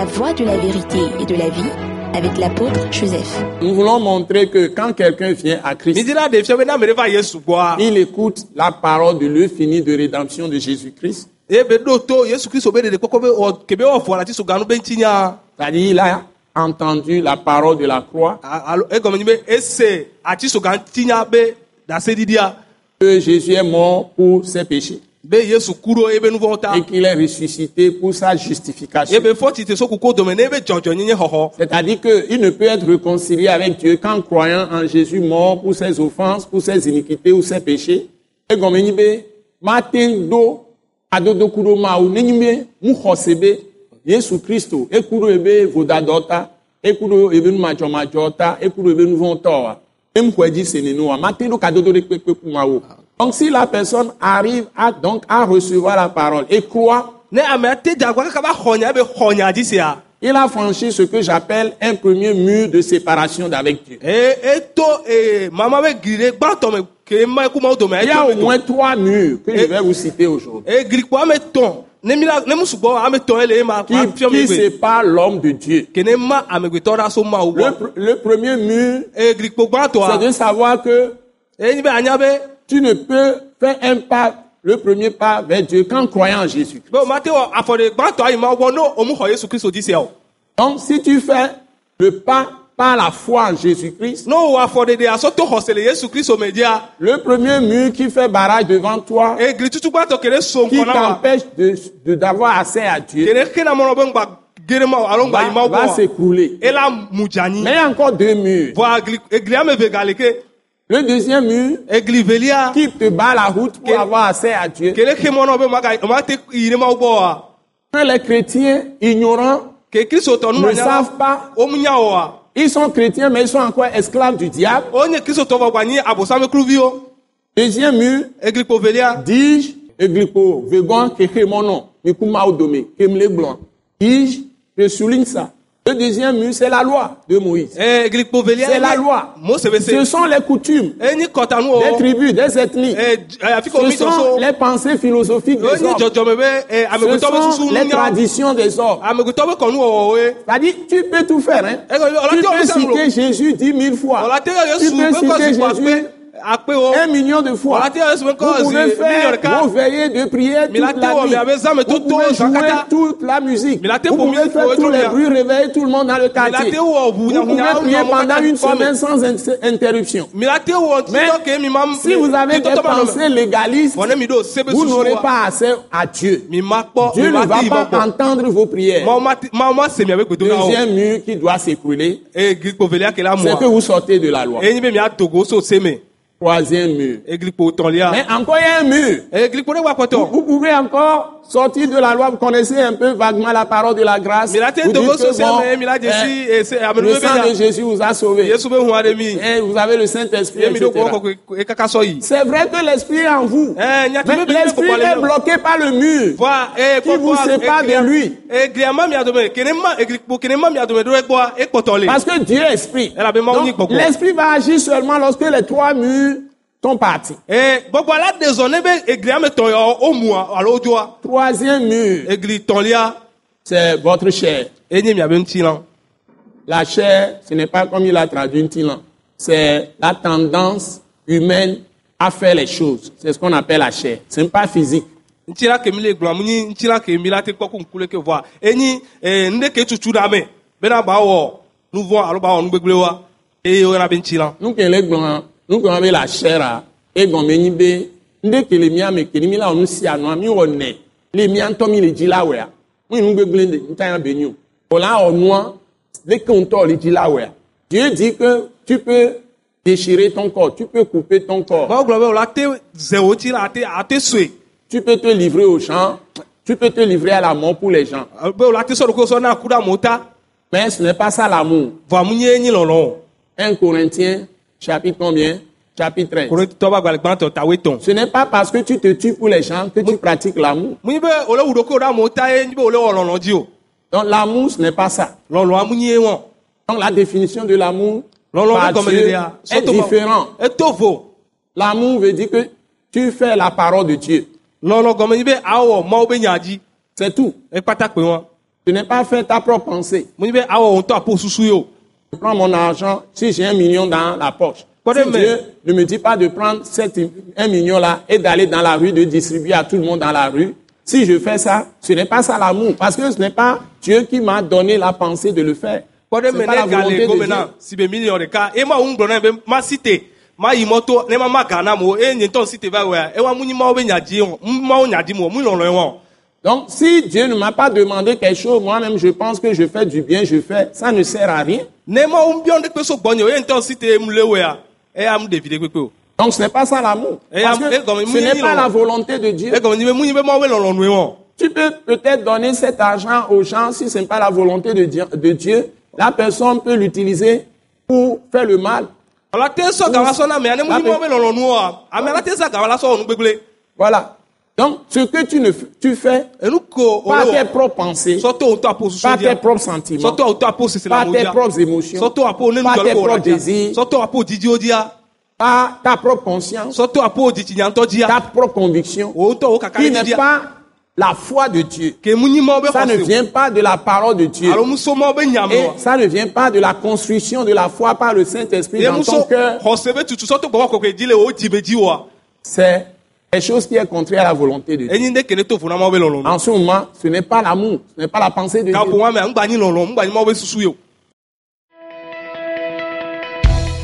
La voie de la vérité et de la vie avec l'apôtre Joseph. Nous voulons montrer que quand quelqu'un vient à Christ, il écoute la parole de finie de rédemption de Jésus-Christ. C'est-à-dire, il a entendu la parole de la croix, que Jésus est mort pour ses péchés et qu'il est ressuscité pour sa justification. C'est-à-dire qu'il ne peut être réconcilié avec Dieu qu'en croyant en Jésus mort pour ses offenses, pour ses iniquités ou ses péchés. Et comme il dit, Martin do, adodo Yesu Christo, ebe ebe Martin do kadodo. Donc si la personne arrive à, donc, à recevoir la parole et croit, sia il a franchi ce que j'appelle un premier mur de séparation d'avec Dieu. Il y a au moins trois murs que je Et- vais vous citer aujourd'hui. ma qui, qui gbe. séparent l'homme de Dieu. Le, le premier mur, c'est de savoir que eye nyi be anya be tu ne peux faire un pas, le premier pas vers Dieu qu'en croyant en Jésus. be o ma te wɔ afɔ de gbãtɔ ayi ma gbɔ no o mu xɔ yesu kristu dzi sia o Donc, si tu fais le pas par la foi en Jésus-Christ, le premier mur qui fait barrage devant toi, qui t'empêche de, de- d'avoir accès à Dieu, yi va, ma va s'écrouler. Mais il y a encore deux murs. Le deuxième mur qui te bat la route pour avoir accès à Dieu. Que les chrétiens ignorants ne savent pas. Ils sont chrétiens, mais ils sont encore esclaves du diable. Deuxième mur. Dis-je, je souligne ça. Le deuxième mur, c'est la loi de Moïse. Eh, C'est la loi. Ce sont les coutumes des tribus, des ethnies. Eh, eh, Ce sont so les pensées philosophiques des hommes. eh, Ce sont les traditions des hommes. C'est-à-dire, tu peux tout faire, hein. Eh, Tu peux citer Jésus dix mille fois. Tu peux citer Jésus un million de fois. Vous pouvez faire vos veillées de prière toute la nuit. Vous tout- pouvez jouer toute la musique. Vous pouvez faire tous les bruits, réveiller tout le monde dans le quartier. Vous pouvez prier pendant une semaine sans in- interruption. Mais Si vous avez des pensées légalistes, vous n'aurez pas accès à Dieu. Dieu ne va pas entendre vos prières. Deuxième mur qui doit s'écrouler, la c'est que vous sortez de la loi. Troisième mur. tɔlia Mais encore il y a un mur. Vous pouvez encore sortir de la loi. Vous connaissez un peu vaguement la parole de la grâce. Vous dites que bon, eh, le sang de Jésus vous a sauvé. Et vous avez le Saint-Esprit, e C'est vrai que l'Esprit est en vous. Eh, Mais l'Esprit est bloqué par le mur. Eh, Qui vous sépare de lui. Parce que Dieu est Esprit. L'Esprit va agir seulement lorsque les trois murs Eh, o doa. Troisième mur, tɔnlia, c'est votre chair. ŋuti la. La chair, ce n'est pas comme il a traduit Tilan. C'est la tendance humaine à faire les choses. C'est ce qu'on appelle la chair. Ce n'est pas physique. Ŋuti mi le gblɔm nyi la ke mi la me wɔ nu vɔ alo ba wɔ nu gbegble wa. Eye o yɔna be ŋuti la. Nous qui les gblɔm, nous qui avons la chair, et gɔmɛ nyi be, nde ke le mia me ke ni mi la mi wɔ nɛ le ŋutɔ mi le dzi la wɛa mu yi nu gbegble de ŋutɔ ya be nyi o. O la ɔnua le ke ŋutɔ le dzi la. Dieu dit que tu peux déchirer ton corps, tu peux couper ton corps, be tu peux te livrer aux gens, tu peux te livrer à la mort pour les gens. Be. Mais ce n'est pas ça l'amour. Vɔa mu nye nyi lɔlɔ o. 1 Corinthiens, chapitre combien? Chapitre 13. Korintɔ ba gbalẽ gbãtɔ tawoe tɔn. Ce n'est pas parce que tu te tues pour les gens que tu pratiques l'amour. Donc l'amour, ce n'est pas ça. Donc la définition de l'amour ɖeɖea est différent. eto vo L'amour veut dire que tu fais la parole de Dieu. C'est tout. Ce n'est pas faire ta propre pensée. Je prends mon argent, si j'ai un million dans la poche. Si Dieu ne me dit pas de prendre cet un million là et d'aller dans la rue, de distribuer à tout le monde dans la rue. Si je fais ça, ce n'est pas ça l'amour. Parce que ce n'est pas Dieu qui m'a donné la pensée de le faire. C'est pas la volonté de Dieu. ma ne ma ma mo nye si te va ewa mu nyi be nya o mu nya di mo mu lɔlɔ ye Donc, si Dieu ne m'a pas demandé quelque chose, moi-même je pense que je fais du bien, je fais, ça ne sert à rien. Donc, ce n'est pas ça l'amour. Ce n'est pas la volonté de Dieu. Tu peux peut-être donner cet argent aux gens si ce n'est pas la volonté de Dieu, de Dieu. La personne peut l'utiliser pour faire le mal. Voilà. Donc, ce que tu, ne, tu fais, enu ko o pas le tes propres pensées, dia tes propres sentiments, mo tes propres émotions, nujɔ tes propres désirs, pas ta propre conscience, ta propre conviction, o ŋutɔ o kaka qui n'est pas la foi de Dieu. Ça ne vient pas de la parole de Dieu. Et ça ne vient pas de la construction de la foi par le Saint-Esprit dans ton cœur. C'est quelque chose qui est contraire à la volonté de Dieu. En ce moment, ce n'est pas l'amour, ce n'est pas la pensée de Dieu.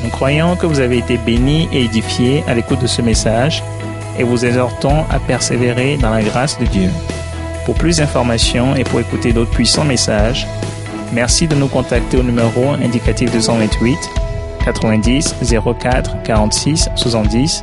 Nous croyons que vous avez été bénis et édifiés à l'écoute de ce message et vous exhortons à persévérer dans la grâce de Dieu. Pour plus d'informations et pour écouter d'autres puissants messages, merci de nous contacter au numéro indicatif 228 90 04 46 70